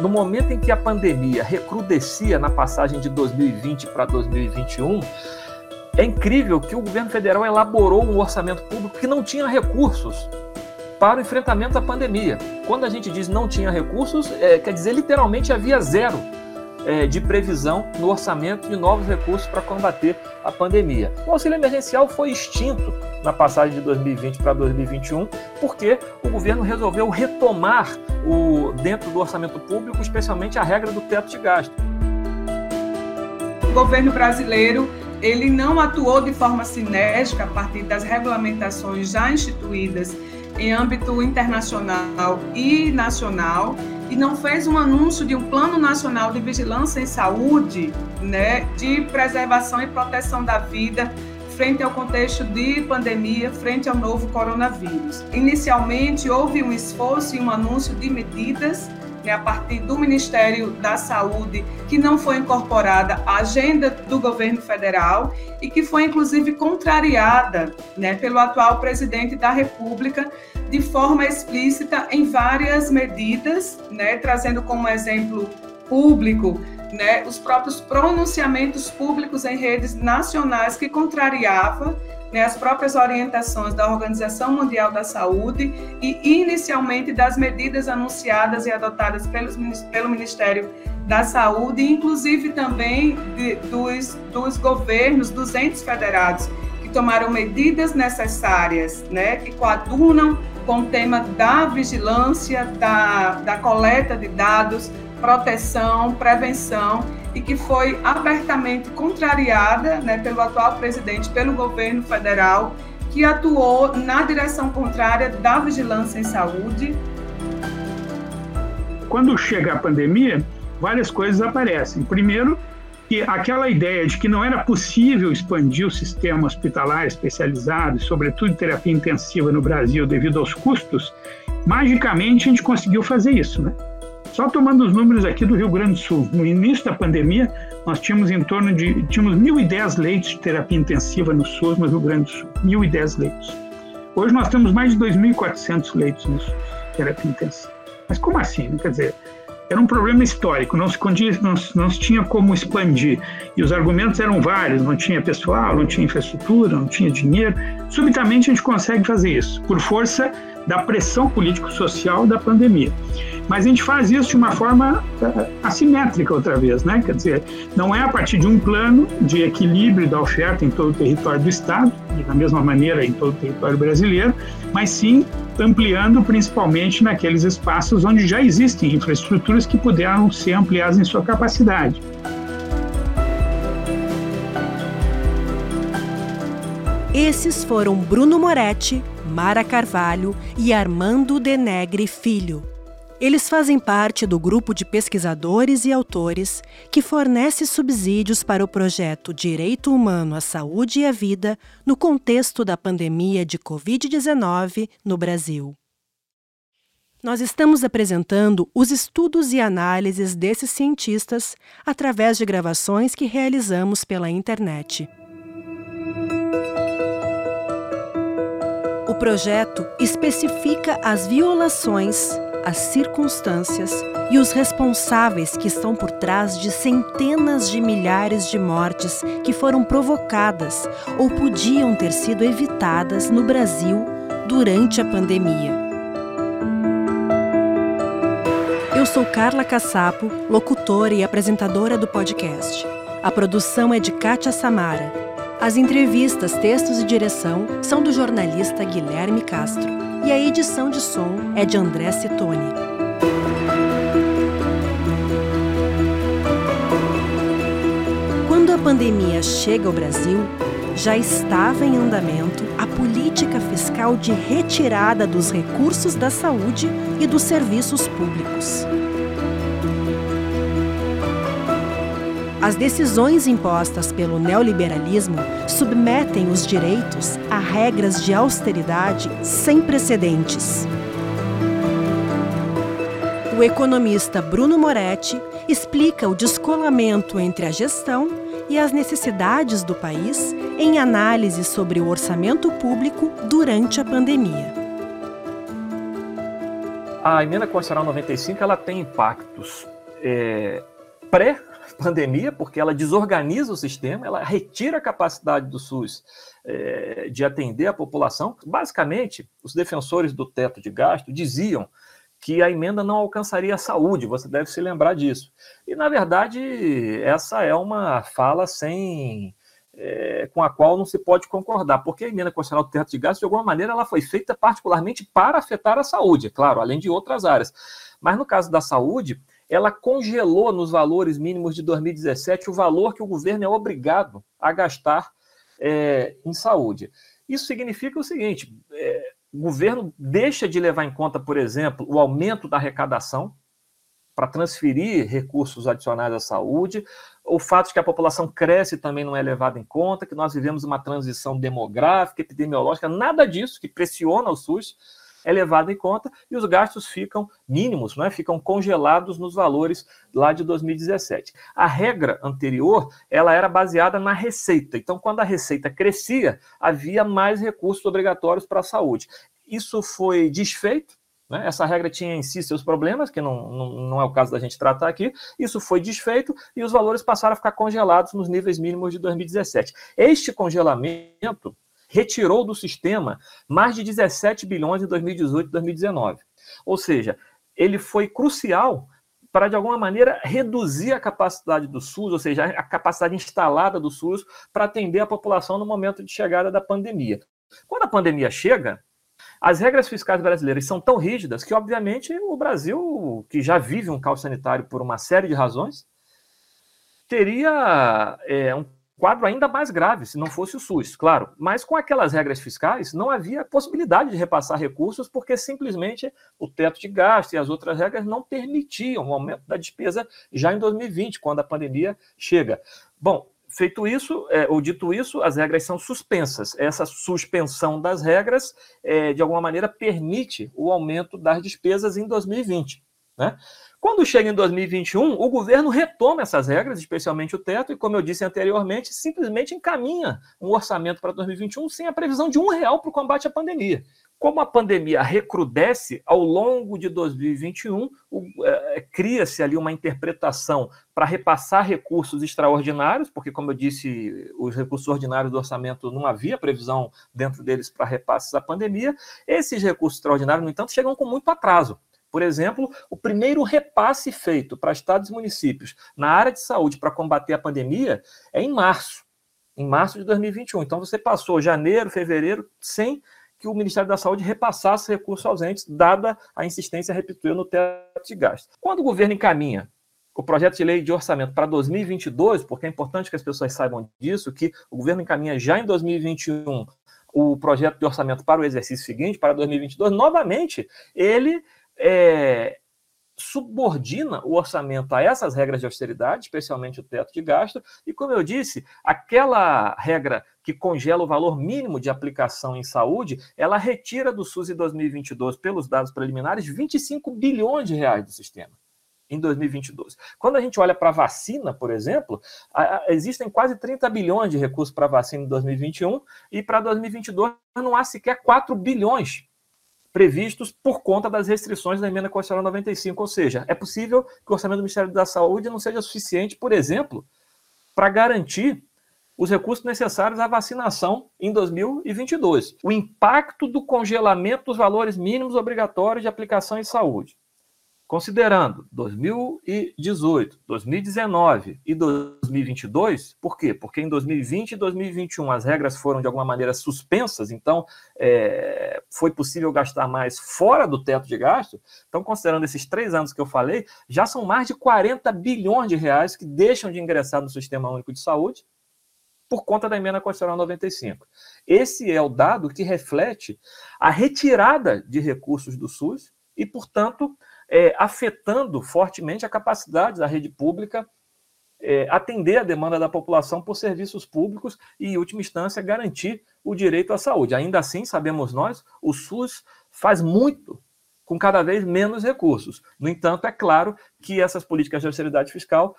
no momento em que a pandemia recrudescia na passagem de 2020 para 2021, é incrível que o governo federal elaborou um orçamento público que não tinha recursos para o enfrentamento da pandemia. Quando a gente diz não tinha recursos, é, quer dizer literalmente havia zero é, de previsão no orçamento de novos recursos para combater a pandemia. O auxílio emergencial foi extinto na passagem de 2020 para 2021, porque o governo resolveu retomar o, dentro do orçamento público, especialmente a regra do teto de gasto. O governo brasileiro ele não atuou de forma sinérgica a partir das regulamentações já instituídas em âmbito internacional e nacional e não fez um anúncio de um plano nacional de vigilância em saúde, né, de preservação e proteção da vida frente ao contexto de pandemia, frente ao novo coronavírus. Inicialmente houve um esforço e um anúncio de medidas né, a partir do Ministério da Saúde, que não foi incorporada à agenda do governo federal e que foi, inclusive, contrariada né, pelo atual presidente da República de forma explícita em várias medidas, né, trazendo como exemplo público né, os próprios pronunciamentos públicos em redes nacionais que contrariava né, as próprias orientações da Organização Mundial da Saúde e, inicialmente, das medidas anunciadas e adotadas pelos, pelo Ministério da Saúde, inclusive também de, dos, dos governos, dos entes federados, que tomaram medidas necessárias, né, que coadunam com o tema da vigilância, da, da coleta de dados, proteção, prevenção e que foi abertamente contrariada né, pelo atual presidente, pelo governo federal, que atuou na direção contrária da vigilância em saúde. Quando chega a pandemia, várias coisas aparecem. Primeiro, que aquela ideia de que não era possível expandir o sistema hospitalar especializado, sobretudo terapia intensiva no Brasil, devido aos custos, magicamente a gente conseguiu fazer isso, né? Só tomando os números aqui do Rio Grande do Sul, no início da pandemia, nós tínhamos em torno de tínhamos 1.010 leitos de terapia intensiva no SUS, no Rio Grande do Sul. 1.010 leitos. Hoje nós temos mais de 2.400 leitos no SUS, terapia intensiva. Mas como assim? Quer dizer, era um problema histórico, não se, não, não se tinha como expandir. E os argumentos eram vários: não tinha pessoal, não tinha infraestrutura, não tinha dinheiro. Subitamente a gente consegue fazer isso, por força da pressão político-social da pandemia. Mas a gente faz isso de uma forma uh, assimétrica outra vez, né? Quer dizer, não é a partir de um plano de equilíbrio da oferta em todo o território do Estado, e da mesma maneira em todo o território brasileiro, mas sim ampliando principalmente naqueles espaços onde já existem infraestruturas que puderam ser ampliadas em sua capacidade. Esses foram Bruno Moretti, Mara Carvalho e Armando Denegre Filho. Eles fazem parte do grupo de pesquisadores e autores que fornece subsídios para o projeto Direito Humano à Saúde e à Vida no contexto da pandemia de Covid-19 no Brasil. Nós estamos apresentando os estudos e análises desses cientistas através de gravações que realizamos pela internet. O projeto especifica as violações as circunstâncias e os responsáveis que estão por trás de centenas de milhares de mortes que foram provocadas ou podiam ter sido evitadas no Brasil durante a pandemia. Eu sou Carla Cassapo, locutora e apresentadora do podcast. A produção é de Kátia Samara. As entrevistas, textos e direção são do jornalista Guilherme Castro e a edição de som é de André Citoni. Quando a pandemia chega ao Brasil, já estava em andamento a política fiscal de retirada dos recursos da saúde e dos serviços públicos. As decisões impostas pelo neoliberalismo submetem os direitos a regras de austeridade sem precedentes. O economista Bruno Moretti explica o descolamento entre a gestão e as necessidades do país em análise sobre o orçamento público durante a pandemia. A emenda constitucional 95 ela tem impactos é, pré-pandemia, porque ela desorganiza o sistema, ela retira a capacidade do SUS é, de atender a população. Basicamente, os defensores do teto de gasto diziam que a emenda não alcançaria a saúde, você deve se lembrar disso. E, na verdade, essa é uma fala sem. É, com a qual não se pode concordar, porque a emenda constitucional do teto de gastos, de alguma maneira, ela foi feita particularmente para afetar a saúde, claro, além de outras áreas. Mas no caso da saúde, ela congelou nos valores mínimos de 2017 o valor que o governo é obrigado a gastar é, em saúde. Isso significa o seguinte: é, o governo deixa de levar em conta, por exemplo, o aumento da arrecadação para transferir recursos adicionais à saúde, o fato de que a população cresce também não é levado em conta, que nós vivemos uma transição demográfica, epidemiológica, nada disso que pressiona o SUS é levado em conta e os gastos ficam mínimos, é? ficam congelados nos valores lá de 2017. A regra anterior ela era baseada na receita. Então, quando a receita crescia, havia mais recursos obrigatórios para a saúde. Isso foi desfeito né? Essa regra tinha em si seus problemas, que não, não, não, é o caso da gente tratar aqui. Isso foi desfeito e os valores passaram a ficar congelados nos níveis mínimos de 2017. Este congelamento retirou do sistema mais de 17 bilhões em 2018 e 2019. Ou seja, ele foi crucial para, de alguma maneira, reduzir a capacidade do SUS, ou seja, a capacidade instalada do SUS para atender a população no momento de chegada da pandemia. Quando a pandemia chega, as regras fiscais brasileiras são tão rígidas que, obviamente, o Brasil, que já vive um caos sanitário por uma série de razões, teria é, um quadro ainda mais grave se não fosse o SUS, claro. Mas com aquelas regras fiscais, não havia possibilidade de repassar recursos, porque simplesmente o teto de gasto e as outras regras não permitiam o aumento da despesa já em 2020, quando a pandemia chega. Bom, feito isso, é, ou dito isso, as regras são suspensas. Essa suspensão das regras, é, de alguma maneira, permite o aumento das despesas em 2020. Né? Quando chega em 2021, o governo retoma essas regras, especialmente o teto, e, como eu disse anteriormente, simplesmente encaminha um orçamento para 2021 sem a previsão de um real para o combate à pandemia. Como a pandemia recrudesce ao longo de 2021, é, cria-se ali uma interpretação para repassar recursos extraordinários, porque, como eu disse, os recursos ordinários do orçamento não havia previsão dentro deles para repasses da pandemia. Esses recursos extraordinários, no entanto, chegam com muito atraso. Por exemplo, o primeiro repasse feito para estados e municípios na área de saúde para combater a pandemia é em março, em março de 2021. Então você passou janeiro, fevereiro sem que o Ministério da Saúde repassasse recursos ausentes, dada a insistência, repito eu, no teto de gasto. Quando o governo encaminha o projeto de lei de orçamento para 2022, porque é importante que as pessoas saibam disso, que o governo encaminha já em 2021 o projeto de orçamento para o exercício seguinte, para 2022, novamente, ele é, subordina o orçamento a essas regras de austeridade, especialmente o teto de gasto, e como eu disse, aquela regra que congela o valor mínimo de aplicação em saúde, ela retira do SUS em 2022, pelos dados preliminares, 25 bilhões de reais do sistema. Em 2022. Quando a gente olha para a vacina, por exemplo, existem quase 30 bilhões de recursos para vacina em 2021 e para 2022 não há sequer 4 bilhões previstos por conta das restrições da emenda constitucional 95. Ou seja, é possível que o orçamento do Ministério da Saúde não seja suficiente, por exemplo, para garantir os recursos necessários à vacinação em 2022. O impacto do congelamento dos valores mínimos obrigatórios de aplicação em saúde Considerando 2018, 2019 e 2022, por quê? Porque em 2020 e 2021 as regras foram de alguma maneira suspensas, então é, foi possível gastar mais fora do teto de gasto. Então, considerando esses três anos que eu falei, já são mais de 40 bilhões de reais que deixam de ingressar no Sistema Único de Saúde por conta da emenda constitucional 95. Esse é o dado que reflete a retirada de recursos do SUS e, portanto, é, afetando fortemente a capacidade da rede pública é, atender a demanda da população por serviços públicos e, em última instância, garantir o direito à saúde. Ainda assim, sabemos nós, o SUS faz muito com cada vez menos recursos. No entanto, é claro que essas políticas de austeridade fiscal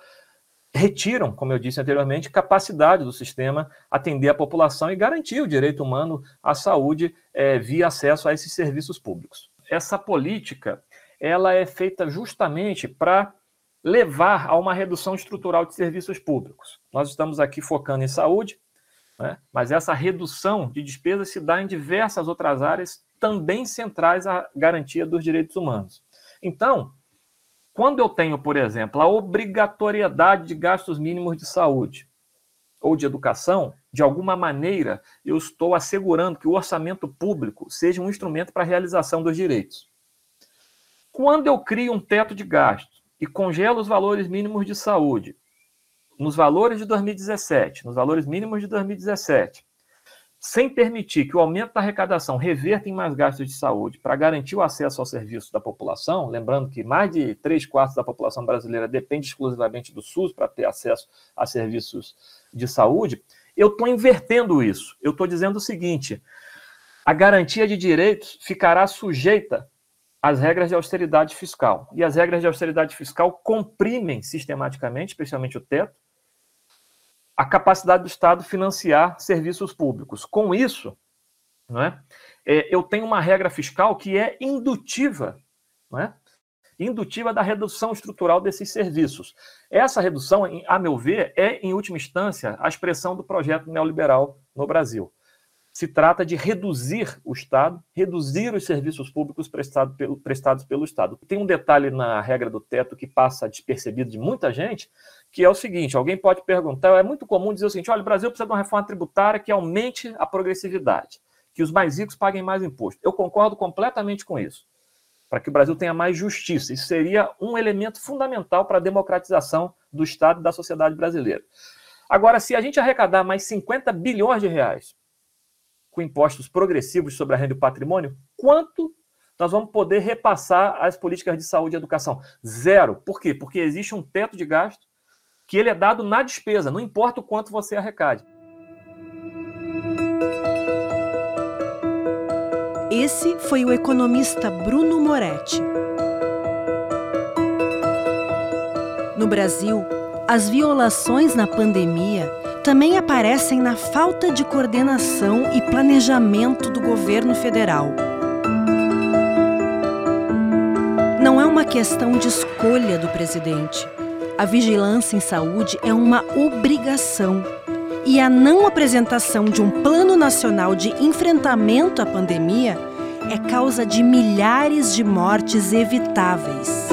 retiram, como eu disse anteriormente, capacidade do sistema atender a população e garantir o direito humano à saúde é, via acesso a esses serviços públicos. Essa política ela é feita justamente para levar a uma redução estrutural de serviços públicos. Nós estamos aqui focando em saúde, né? mas essa redução de despesas se dá em diversas outras áreas também centrais à garantia dos direitos humanos. Então, quando eu tenho, por exemplo, a obrigatoriedade de gastos mínimos de saúde ou de educação, de alguma maneira eu estou assegurando que o orçamento público seja um instrumento para a realização dos direitos. Quando eu crio um teto de gasto e congelo os valores mínimos de saúde nos valores de 2017, nos valores mínimos de 2017, sem permitir que o aumento da arrecadação reverta em mais gastos de saúde para garantir o acesso ao serviço da população, lembrando que mais de 3 quartos da população brasileira depende exclusivamente do SUS para ter acesso a serviços de saúde, eu estou invertendo isso. Eu estou dizendo o seguinte: a garantia de direitos ficará sujeita às regras de austeridade fiscal. E as regras de austeridade fiscal comprimem sistematicamente, especialmente o teto, a capacidade do Estado financiar serviços públicos. Com isso, não é, é eu tenho uma regra fiscal que é indutiva, não é? indutiva da redução estrutural desses serviços. Essa redução, a meu ver, é, em última instância, a expressão do projeto neoliberal no Brasil. Se trata de reduzir o Estado, reduzir os serviços públicos prestado pelo, prestados pelo Estado. Tem um detalhe na regra do teto que passa despercebido de muita gente, que é o seguinte: alguém pode perguntar, é muito comum dizer o seguinte: olha, o Brasil precisa de uma reforma tributária que aumente a progressividade, que os mais ricos paguem mais imposto. Eu concordo completamente com isso. Para que o Brasil tenha mais justiça. Isso seria um elemento fundamental para a democratização do Estado e da sociedade brasileira. Agora, se a gente arrecadar mais 50 bilhões de reais com impostos progressivos sobre a renda e o patrimônio, quanto nós vamos poder repassar as políticas de saúde e educação? Zero. Por quê? Porque existe um teto de gasto que ele é dado na despesa, não importa o quanto você arrecade. Esse foi o economista Bruno Moretti. No Brasil, as violações na pandemia também aparecem na falta de coordenação e planejamento do governo federal. Não é uma questão de escolha do presidente a vigilância em saúde é uma obrigação. E a não apresentação de um plano nacional de enfrentamento à pandemia é causa de milhares de mortes evitáveis.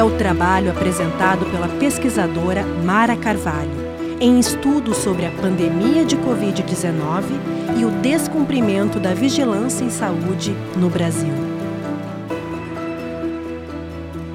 É o trabalho apresentado pela pesquisadora Mara Carvalho, em estudo sobre a pandemia de Covid-19 e o descumprimento da vigilância em saúde no Brasil.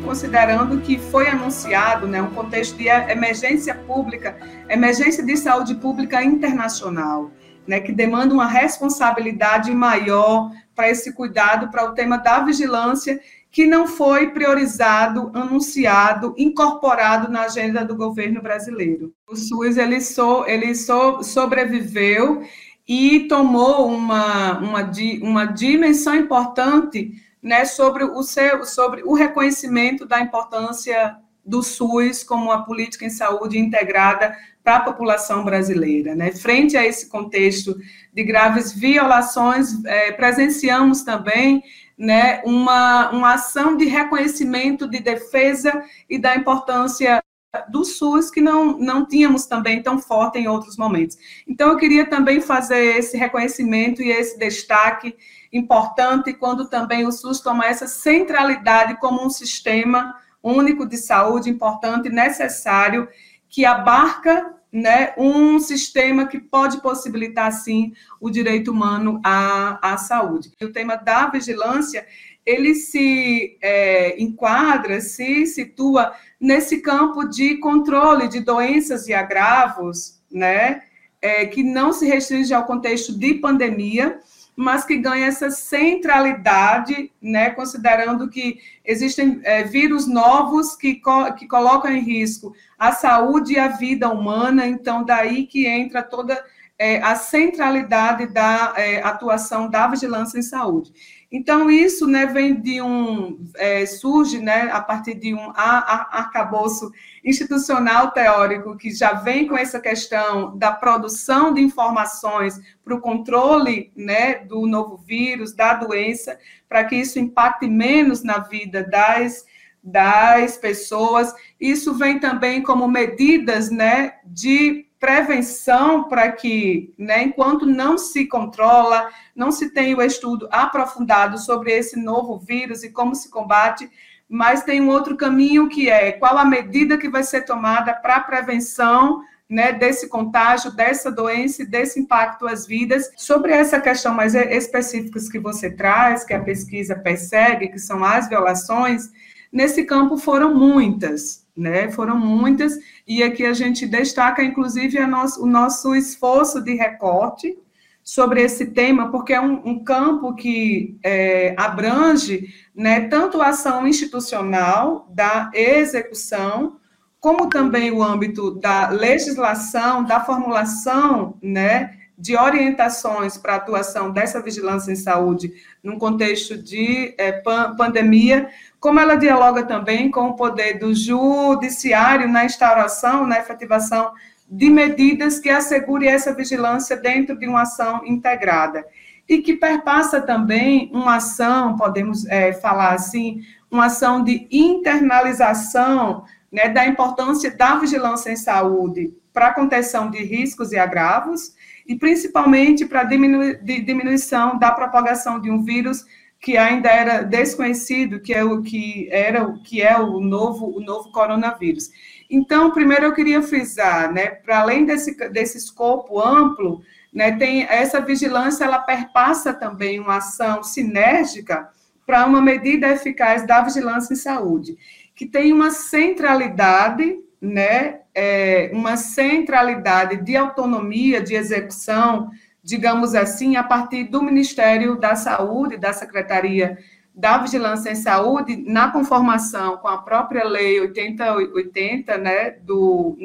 considerando que foi anunciado né, um contexto de emergência pública, emergência de saúde pública internacional, né, que demanda uma responsabilidade maior para esse cuidado, para o tema da vigilância, que não foi priorizado, anunciado, incorporado na agenda do governo brasileiro. O SUS ele, so, ele so, sobreviveu e tomou uma, uma, uma dimensão importante né, sobre, o seu, sobre o reconhecimento da importância do SUS como uma política em saúde integrada para a população brasileira. Né? Frente a esse contexto de graves violações, é, presenciamos também né, uma, uma ação de reconhecimento, de defesa e da importância do SUS que não, não tínhamos também tão forte em outros momentos. Então, eu queria também fazer esse reconhecimento e esse destaque importante quando também o SUS toma essa centralidade como um sistema único de saúde importante necessário que abarca né, um sistema que pode possibilitar, sim, o direito humano à, à saúde. O tema da vigilância, ele se é, enquadra, se situa nesse campo de controle de doenças e agravos, né, é, que não se restringe ao contexto de pandemia, mas que ganha essa centralidade, né, considerando que existem é, vírus novos que, co que colocam em risco a saúde e a vida humana, então daí que entra toda é, a centralidade da é, atuação da vigilância em saúde. Então, isso né, vem de um, é, surge né, a partir de um arcabouço institucional teórico que já vem com essa questão da produção de informações para o controle né, do novo vírus, da doença, para que isso impacte menos na vida das, das pessoas. Isso vem também como medidas né, de prevenção para que, né, enquanto não se controla, não se tem o estudo aprofundado sobre esse novo vírus e como se combate, mas tem um outro caminho que é qual a medida que vai ser tomada para a prevenção né, desse contágio, dessa doença e desse impacto às vidas. Sobre essa questão mais específica que você traz, que a pesquisa persegue, que são as violações, nesse campo foram muitas, né? Foram muitas, e aqui a gente destaca, inclusive, nosso, o nosso esforço de recorte sobre esse tema, porque é um, um campo que é, abrange né, tanto a ação institucional da execução, como também o âmbito da legislação, da formulação né, de orientações para a atuação dessa vigilância em saúde num contexto de é, pandemia, como ela dialoga também com o poder do judiciário na instauração, na efetivação de medidas que assegure essa vigilância dentro de uma ação integrada. E que perpassa também uma ação, podemos é, falar assim, uma ação de internalização né, da importância da vigilância em saúde para a contenção de riscos e agravos, e principalmente para diminu diminuição da propagação de um vírus que ainda era desconhecido, que é o que era o que é o novo o novo coronavírus. Então, primeiro eu queria frisar, né, para além desse desse escopo amplo, né, tem essa vigilância, ela perpassa também uma ação sinérgica para uma medida eficaz da vigilância em saúde, que tem uma centralidade, né, é, uma centralidade de autonomia de execução digamos assim, a partir do Ministério da Saúde, da Secretaria da Vigilância em Saúde, na conformação com a própria Lei 8080, né, do,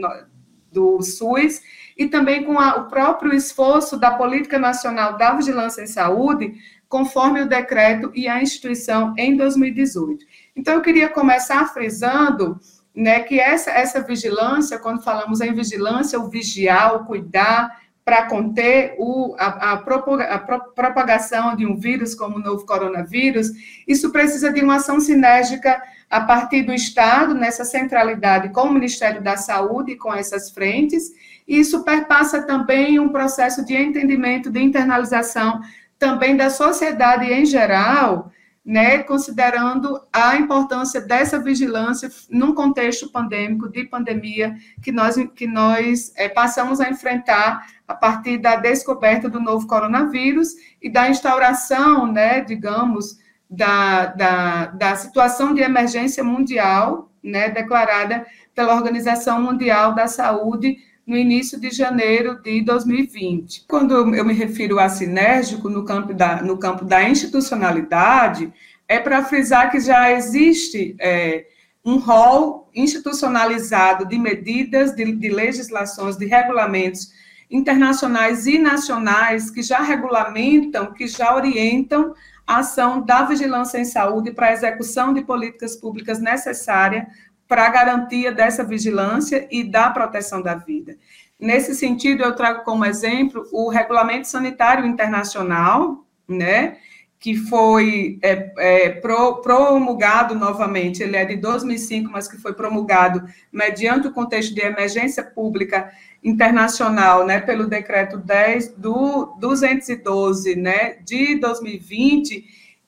do SUS, e também com a, o próprio esforço da Política Nacional da Vigilância em Saúde, conforme o decreto e a instituição em 2018. Então, eu queria começar frisando né, que essa, essa vigilância, quando falamos em vigilância, o vigiar, o cuidar, para conter o, a, a, a, propagação de um vírus como o novo coronavírus, isso precisa de uma ação sinérgica a partir do Estado, nessa centralidade com o Ministério da Saúde, com essas frentes, e isso perpassa também um processo de entendimento, de internalização também da sociedade em geral, né, considerando a importância dessa vigilância num contexto pandêmico, de pandemia, que nós, que nós é, passamos a enfrentar a partir da descoberta do novo coronavírus e da instauração, né, digamos, da, da, da situação de emergência mundial, né, declarada pela Organização Mundial da Saúde no início de janeiro de 2020. Quando eu me refiro a sinérgico no campo da, no campo da institucionalidade, é para frisar que já existe é, um rol institucionalizado de medidas, de, de legislações, de regulamentos internacionais e nacionais que já regulamentam, que já orientam a ação da vigilância em saúde para a execução de políticas públicas necessárias para garantia dessa vigilância e da proteção da vida. Nesse sentido, eu trago como exemplo o Regulamento Sanitário Internacional, né, que foi é, é, pro, promulgado novamente, ele é de 2005, mas que foi promulgado mediante o contexto de emergência pública internacional, né, pelo decreto 10 do 212, né, de 2020,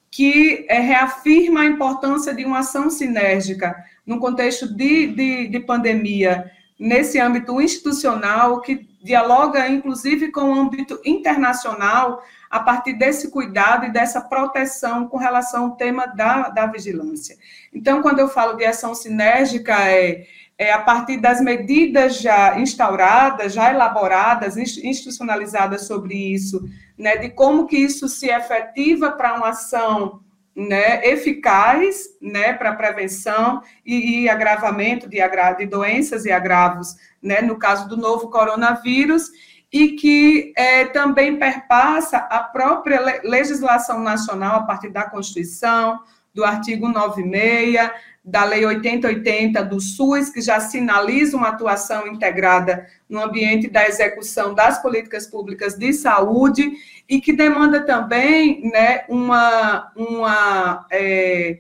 que é, reafirma a importância de uma ação sinérgica no contexto de, de, de pandemia, nesse âmbito institucional, que dialoga, inclusive, com o âmbito internacional, a partir desse cuidado e dessa proteção com relação ao tema da, da vigilância. Então, quando eu falo de ação sinérgica, é, é a partir das medidas já instauradas, já elaboradas, institucionalizadas sobre isso, né, de como que isso se efetiva para uma ação né, eficaz né, para prevenção e, e agravamento de, agra de doenças e agravos, né, no caso do novo coronavírus, e que é, também perpassa a própria legislação nacional a partir da Constituição, do artigo 96, da Lei 8080 do SUS, que já sinaliza uma atuação integrada no ambiente da execução das políticas públicas de saúde e que demanda também né, uma, uma é,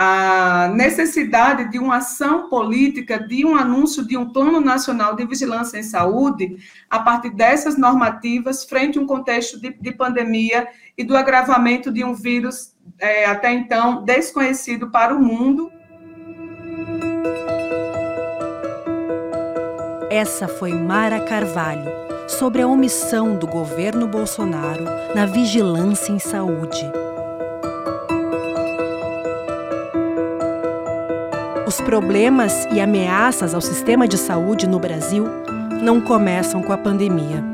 a necessidade de uma ação política, de um anúncio de um Plano Nacional de Vigilância em Saúde, a partir dessas normativas, frente a um contexto de, de pandemia e do agravamento de um vírus é, até então desconhecido para o mundo. Essa foi Mara Carvalho, sobre a omissão do governo Bolsonaro na vigilância em saúde. Os problemas e ameaças ao sistema de saúde no Brasil não começam com a pandemia.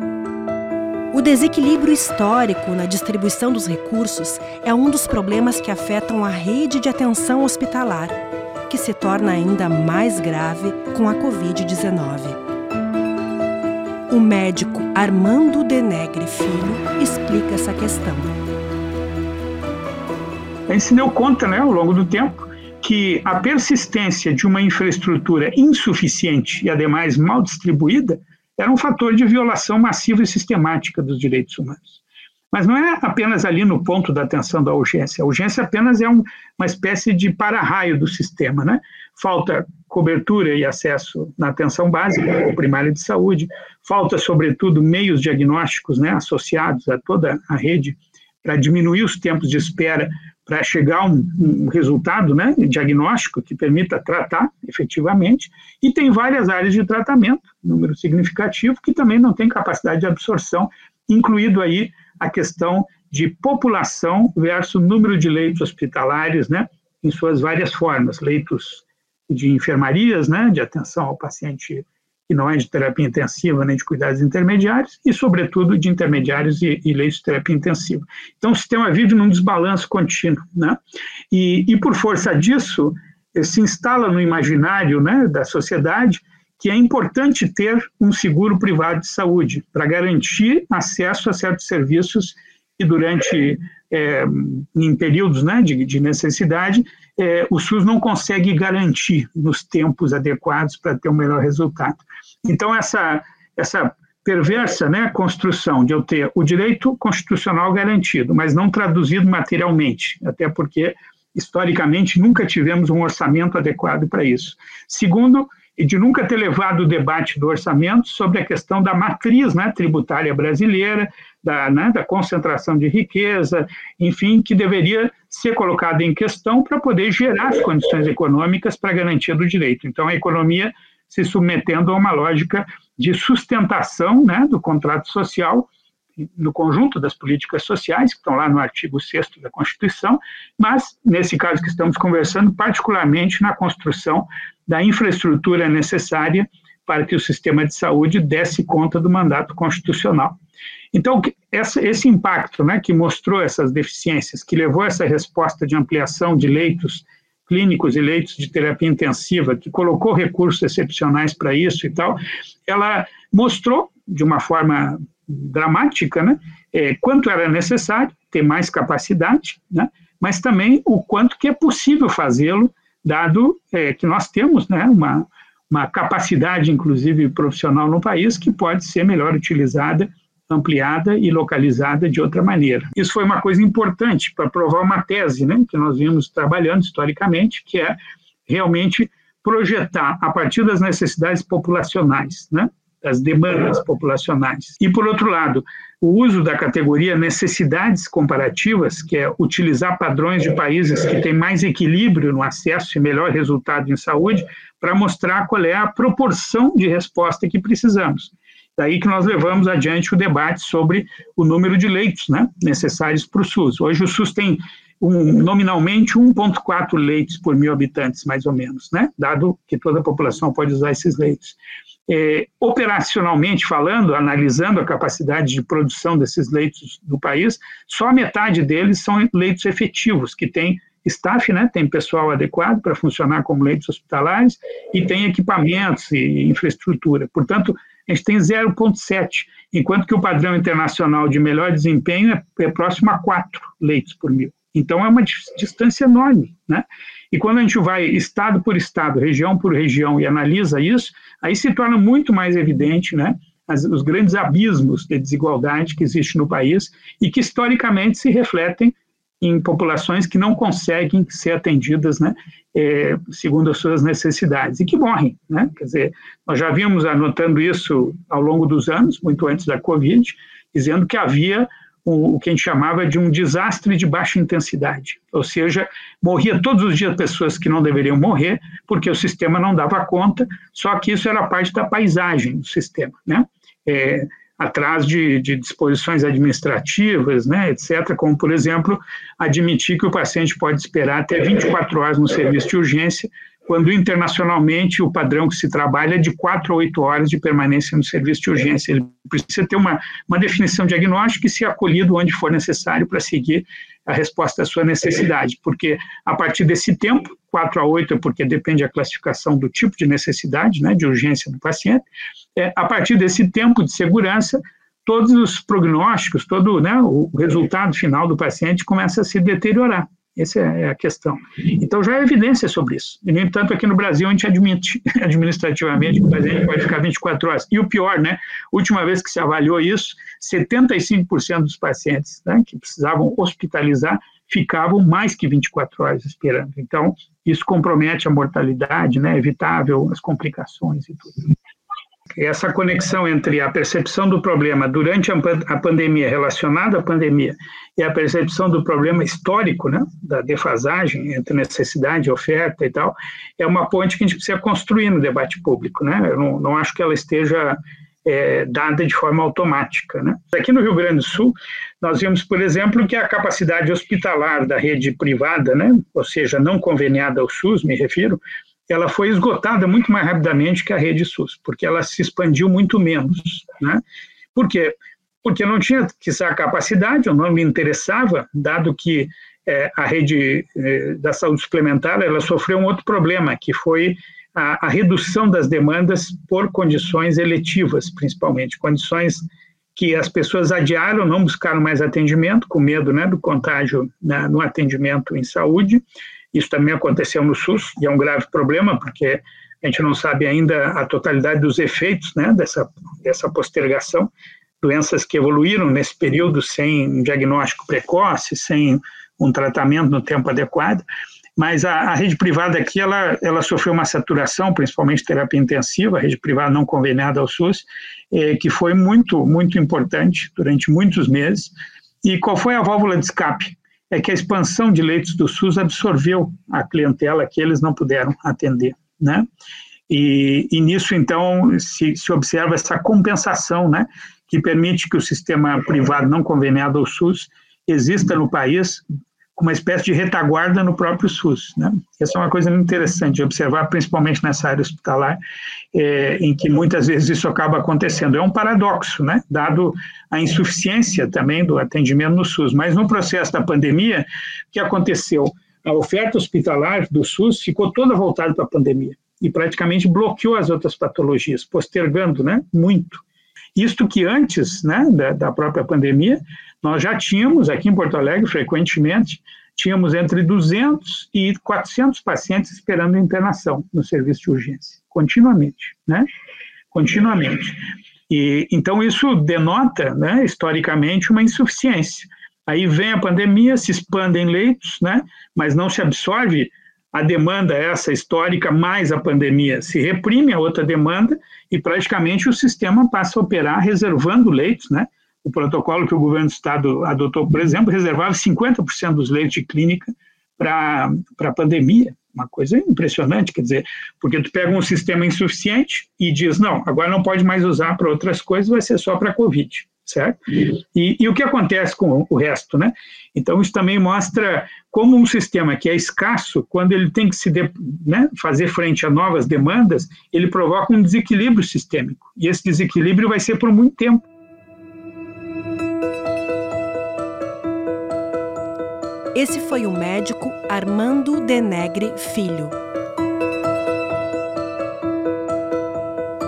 O desequilíbrio histórico na distribuição dos recursos é um dos problemas que afetam a rede de atenção hospitalar, que se torna ainda mais grave com a Covid-19. O médico Armando Denegre Filho explica essa questão. A gente se deu conta, né, ao longo do tempo, que a persistência de uma infraestrutura insuficiente e, ademais, mal distribuída era um fator de violação massiva e sistemática dos direitos humanos. Mas não é apenas ali no ponto da atenção da urgência. A urgência apenas é um, uma espécie de para-raio do sistema. Né? Falta cobertura e acesso na atenção básica ou primária de saúde, falta, sobretudo, meios diagnósticos né, associados a toda a rede para diminuir os tempos de espera para chegar a um, um, resultado né, diagnóstico que permita tratar efetivamente, e tem várias áreas de tratamento, número significativo, que também não tem capacidade de absorção, incluído aí a questão de população versus número de leitos hospitalares, né, em suas várias formas, leitos de enfermarias, né, de atenção ao paciente que não é de terapia intensiva nem de cuidados intermediários, e, sobretudo, de intermediários e, e leitos de terapia intensiva. Então, o sistema vive num desbalanço contínuo. Né? E, e por força disso, se instala no imaginário né, da sociedade que é importante ter um seguro privado de saúde para garantir acesso a certos serviços que durante é, em períodos né, de, de necessidade é, o SUS não consegue garantir nos tempos adequados para ter um melhor resultado. Então, essa, essa perversa né, construção de eu ter o direito constitucional garantido, mas não traduzido materialmente, até porque, historicamente, nunca tivemos um orçamento adequado para isso. Segundo, de nunca ter levado o debate do orçamento sobre a questão da matriz né, tributária brasileira, da, né, da concentração de riqueza, enfim, que deveria ser colocada em questão para poder gerar as condições econômicas para garantia do direito. Então, a economia se submetendo a uma lógica de sustentação né, do contrato social, no conjunto das políticas sociais, que estão lá no artigo 6 da Constituição, mas, nesse caso que estamos conversando, particularmente na construção da infraestrutura necessária para que o sistema de saúde desse conta do mandato constitucional. Então, essa, esse impacto né, que mostrou essas deficiências, que levou a essa resposta de ampliação de leitos clínicos e leitos de terapia intensiva, que colocou recursos excepcionais para isso e tal, ela mostrou de uma forma dramática, né, é, quanto era necessário ter mais capacidade, né, mas também o quanto que é possível fazê-lo, dado é, que nós temos né, uma, uma capacidade, inclusive profissional no país, que pode ser melhor utilizada ampliada e localizada de outra maneira. Isso foi uma coisa importante para provar uma tese né, que nós vimos trabalhando historicamente, que é realmente projetar a partir das necessidades populacionais, né, das demandas populacionais. E, por outro lado, o uso da categoria necessidades comparativas, que é utilizar padrões de países que têm mais equilíbrio no acesso e melhor resultado em saúde, para mostrar qual é a proporção de resposta que precisamos. Daí que nós levamos adiante o debate sobre o número de leitos né, necessários para o SUS. Hoje o SUS tem um, nominalmente 1,4 leitos por mil habitantes, mais ou menos, né, dado que toda a população pode usar esses leitos. É, operacionalmente falando, analisando a capacidade de produção desses leitos do país, só metade deles são leitos efetivos, que têm staff, né, tem pessoal adequado para funcionar como leitos hospitalares e tem equipamentos e infraestrutura. Portanto, a gente tem 0,7, enquanto que o padrão internacional de melhor desempenho é, é próximo a 4 leitos por mil. Então é uma distância enorme, né? E quando a gente vai estado por estado, região por região e analisa isso, aí se torna muito mais evidente, né? As, os grandes abismos de desigualdade que existe no país e que historicamente se refletem em populações que não conseguem ser atendidas, né, é, segundo as suas necessidades e que morrem, né? Quer dizer, nós já vimos anotando isso ao longo dos anos, muito antes da Covid, dizendo que havia o, o que a gente chamava de um desastre de baixa intensidade, ou seja, morria todos os dias pessoas que não deveriam morrer porque o sistema não dava conta. Só que isso era parte da paisagem do sistema, né? É, atrás de, de, disposições administrativas, né, etc., como, por exemplo, admitir que o paciente pode esperar até 24 horas no serviço de urgência, quando internacionalmente o padrão que se trabalha é de 4 a 8 horas de permanência no serviço de urgência. Ele precisa ter uma, uma definição diagnóstica e ser acolhido onde for necessário para seguir a resposta à sua necessidade, porque a partir desse tempo, 4 a 8 é porque depende da classificação do tipo de necessidade, né, de urgência do paciente, é, a partir desse tempo de segurança, todos os prognósticos, todo né, o resultado final do paciente começa a se deteriorar. Essa é a questão. Então já há evidência sobre isso. E, no entanto, aqui no Brasil a gente admite administrativamente que o paciente pode ficar 24 horas. E o pior, né? Última vez que se avaliou isso, 75% dos pacientes né, que precisavam hospitalizar ficavam mais que 24 horas esperando. Então, isso compromete a mortalidade, né? Evitável as complicações e tudo essa conexão entre a percepção do problema durante a, pandemia, relacionada à pandemia, e a percepção do problema histórico, né, da defasagem entre necessidade oferta e tal, é uma ponte que a gente precisa construir no debate público. Né? Eu não, não acho que ela esteja é, dada de forma automática. Né? Aqui no Rio Grande do Sul, nós vimos, por exemplo, que a capacidade hospitalar da rede privada, né, ou seja, não conveniada ao SUS, me refiro, ela foi esgotada muito mais rapidamente que a rede SUS, porque ela se expandiu muito menos. Né? Por quê? Porque não tinha que a capacidade, ou não me interessava, dado que é, a rede é, da saúde suplementar ela sofreu um outro problema, que foi a, a, redução das demandas por condições eletivas, principalmente, condições que as pessoas adiaram, não buscaram mais atendimento, com medo né, do contágio no atendimento em saúde, isso também aconteceu no SUS e é um grave problema, porque a gente não sabe ainda a totalidade dos efeitos né, dessa, dessa postergação. Doenças que evoluíram nesse período sem um diagnóstico precoce, sem um tratamento no tempo adequado. Mas a, a, rede privada aqui, ela, ela sofreu uma saturação, principalmente terapia intensiva, a rede privada não conveniada ao SUS, eh, que foi muito, muito importante durante muitos meses. E qual foi a válvula de escape? É que a expansão de leitos do SUS absorveu a clientela que eles não puderam atender, né? E, e nisso, então, se, se, observa essa compensação, né, que permite que o sistema privado não conveniado ao SUS exista no país uma espécie de retaguarda no próprio SUS. Né? Essa é uma coisa interessante de observar, principalmente nessa área hospitalar, é, em que muitas vezes isso acaba acontecendo. É um paradoxo, né? dado a insuficiência também do atendimento no SUS. Mas no processo da pandemia, o que aconteceu? A oferta hospitalar do SUS ficou toda voltada para a pandemia e praticamente bloqueou as outras patologias, postergando né, muito. Isto que antes né, da, da própria pandemia, nós já tínhamos aqui em Porto Alegre, frequentemente, tínhamos entre 200 e 400 pacientes esperando internação no serviço de urgência, continuamente, né? Continuamente. E, então, isso denota, né, historicamente, uma insuficiência. Aí vem a pandemia, se expandem leitos, né, mas não se absorve a demanda essa histórica mais a pandemia, se reprime a outra demanda e praticamente o sistema passa a operar reservando leitos, né, o protocolo que o governo do estado adotou, por exemplo, reservava 50% dos leitos de clínica para a pandemia. Uma coisa impressionante, quer dizer, porque tu pega um sistema insuficiente e diz, não, agora não pode mais usar para outras coisas, vai ser só para a Covid, certo? E, e, o que acontece com o resto, né? Então, isso também mostra como um sistema que é escasso, quando ele tem que se de, né, fazer frente a novas demandas, ele provoca um desequilíbrio sistêmico. E esse desequilíbrio vai ser por muito tempo. Esse foi o médico Armando Denegre Filho.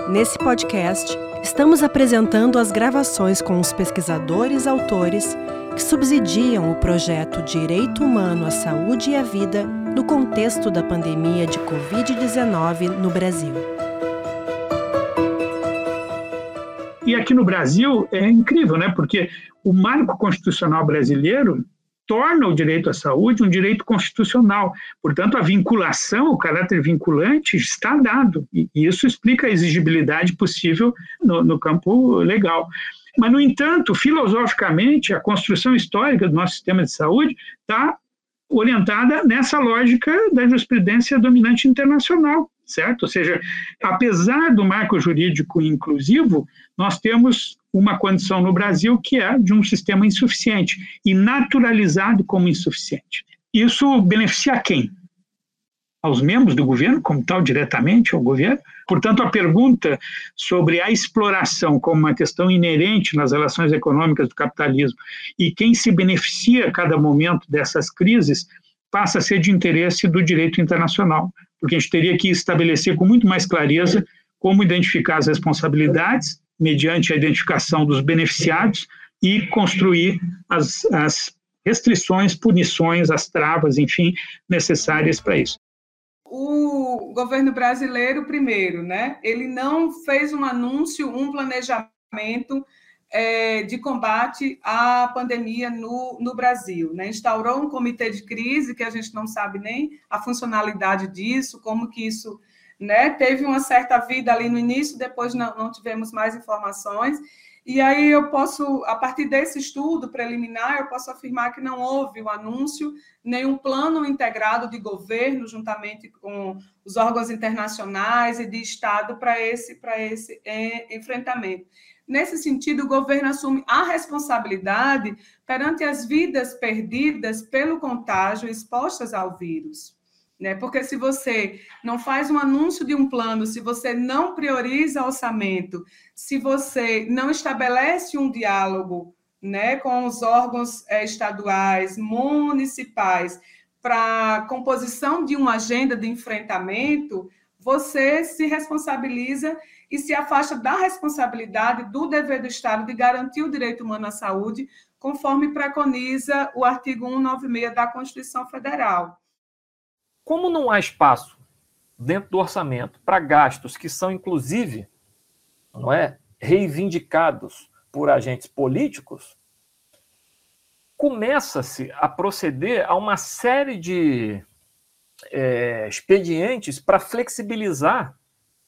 Nesse podcast Estamos apresentando as gravações com os pesquisadores autores que subsidiam o projeto Direito Humano à Saúde e à Vida no contexto da pandemia de Covid-19 no Brasil. E aqui no Brasil é incrível, né? Porque o marco constitucional brasileiro torna o direito à saúde um direito constitucional. Portanto, a vinculação, o caráter vinculante está dado. E isso explica a exigibilidade possível no, no campo legal. Mas, no entanto, filosoficamente, a construção histórica do nosso sistema de saúde está orientada nessa lógica da jurisprudência dominante internacional, certo? Ou seja, apesar do marco jurídico inclusivo, nós temos uma condição no Brasil que é de um sistema insuficiente e naturalizado como insuficiente. Isso beneficia quem? Aos membros do governo, como tal, diretamente ao governo. Portanto, a pergunta sobre a exploração como uma questão inerente nas relações econômicas do capitalismo e quem se beneficia a cada momento dessas crises passa a ser de interesse do direito internacional, porque a gente teria que estabelecer com muito mais clareza como identificar as responsabilidades mediante a identificação dos beneficiados e construir as, as restrições, punições, as travas, enfim, necessárias para isso. O governo brasileiro, primeiro, né, ele não fez um anúncio, um planejamento é, de combate à pandemia no, no Brasil. Né? Instaurou um comitê de crise, que a gente não sabe nem a funcionalidade disso, como que isso né? Teve uma certa vida ali no início, depois não, não tivemos mais informações. E aí eu posso, a partir desse estudo preliminar, eu posso afirmar que não houve o anúncio, nenhum plano integrado de governo, juntamente com os órgãos internacionais e de Estado, para esse, para esse é, enfrentamento. Nesse sentido, o governo assume a responsabilidade perante as vidas perdidas pelo contágio expostas ao vírus. Né? Porque se você não faz um anúncio de um plano, se você não prioriza orçamento, se você não estabelece um diálogo né, com os órgãos é, estaduais, municipais, para composição de uma agenda de enfrentamento, você se responsabiliza e se afasta da responsabilidade do dever do Estado de garantir o direito humano à saúde, conforme preconiza o artigo 196 da Constituição Federal. Como não há espaço dentro do orçamento para gastos que são, inclusive, não é, reivindicados por agentes políticos, começa-se a proceder a uma série de é, expedientes para flexibilizar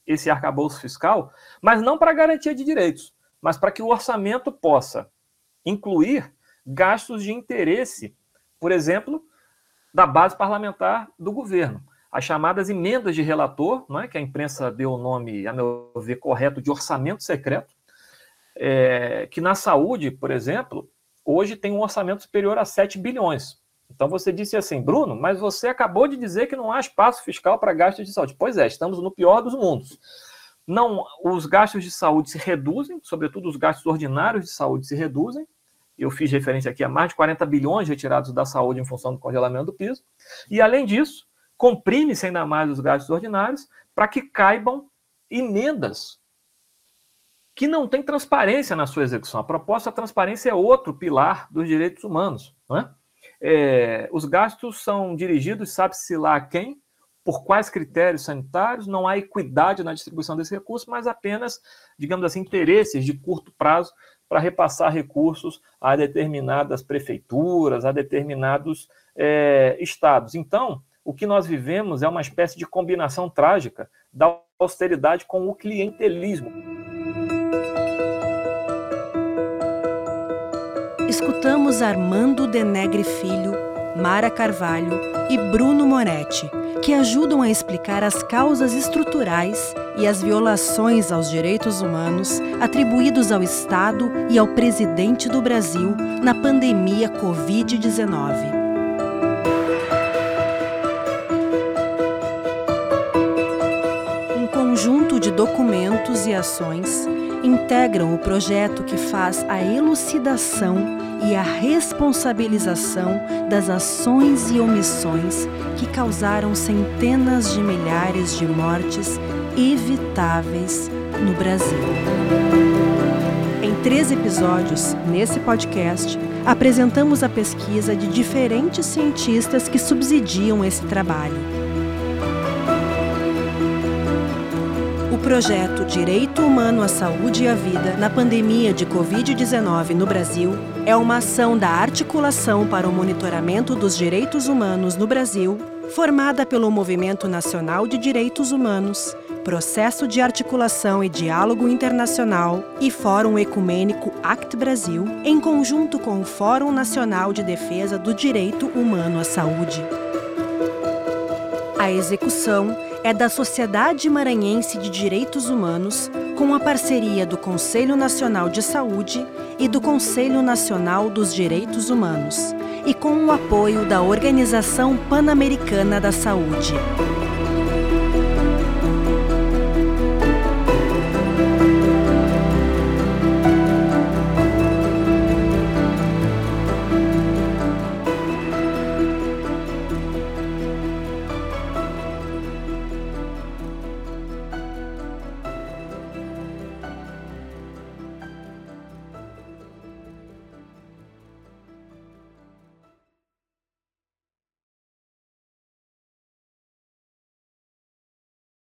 esse arcabouço fiscal, mas não para garantia de direitos, mas para que o orçamento possa incluir gastos de interesse, por exemplo, da base parlamentar do governo. As chamadas emendas de relator, não é, que a imprensa deu o nome, a meu ver, correto, de orçamento secreto, é, que na saúde, por exemplo, hoje tem um orçamento superior a 7 bilhões. Então você disse assim, Bruno, mas você acabou de dizer que não há espaço fiscal para gastos de saúde. Pois é, estamos no pior dos mundos. Não, os gastos de saúde se reduzem, sobretudo os gastos ordinários de saúde se reduzem, eu fiz referência aqui a mais de 40 bilhões retirados da saúde em função do congelamento do piso. E, além disso, comprime-se ainda mais os gastos ordinários para que caibam emendas que não têm transparência na sua execução. A proposta da transparência é outro pilar dos direitos humanos. É? É, os gastos são dirigidos, sabe-se lá a quem, por quais critérios sanitários, não há equidade na distribuição desse recurso, mas apenas, digamos assim, interesses de curto prazo para repassar recursos a determinadas prefeituras, a determinados é, estados. Então, o que nós vivemos é uma espécie de combinação trágica da austeridade com o clientelismo. Escutamos Armando Denegre Filho, Mara Carvalho e Bruno Moretti que ajudam a explicar as causas estruturais e as violações aos direitos humanos atribuídos ao Estado e ao presidente do Brasil na pandemia Covid-19. Um conjunto de documentos e ações integram o projeto que faz a elucidação e a responsabilização das ações e omissões que causaram centenas de milhares de mortes evitáveis no Brasil. três episódios, nesse podcast, apresentamos a pesquisa de diferentes cientistas que subsidiam esse trabalho. O projeto Direito Humano à Saúde e à Vida na pandemia de Covid-19 no Brasil é uma ação da Articulação para o Monitoramento dos Direitos Humanos no Brasil, formada pelo Movimento Nacional de Direitos Humanos, Processo de Articulação e Diálogo Internacional e Fórum Ecumênico ACT Brasil, em conjunto com o Fórum Nacional de Defesa do Direito Humano à Saúde. A execução é da Sociedade Maranhense de Direitos Humanos, com a parceria do Conselho Nacional de Saúde e do Conselho Nacional dos Direitos Humanos, e com o apoio da Organização Pan-Americana da Saúde.